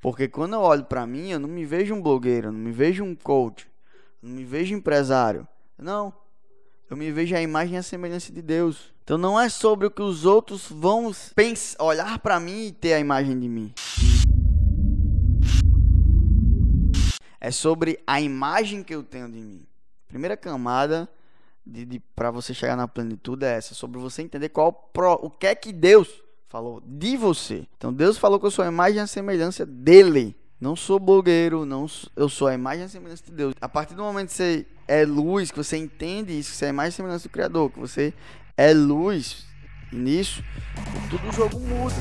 Porque quando eu olho para mim, eu não me vejo um blogueiro, eu não me vejo um coach, eu não me vejo empresário. Não. Eu me vejo a imagem e a semelhança de Deus. Então não é sobre o que os outros vão pensar, olhar para mim e ter a imagem de mim. É sobre a imagem que eu tenho de mim. Primeira camada de, de para você chegar na plenitude é essa, sobre você entender qual pro, o que é que Deus falou de você. Então Deus falou que eu sou a imagem e a semelhança dele. Não sou blogueiro, não eu sou a imagem e a semelhança de Deus. A partir do momento que você é luz, que você entende isso, que você é a imagem e semelhança do Criador, que você é luz, nisso tudo o jogo muda.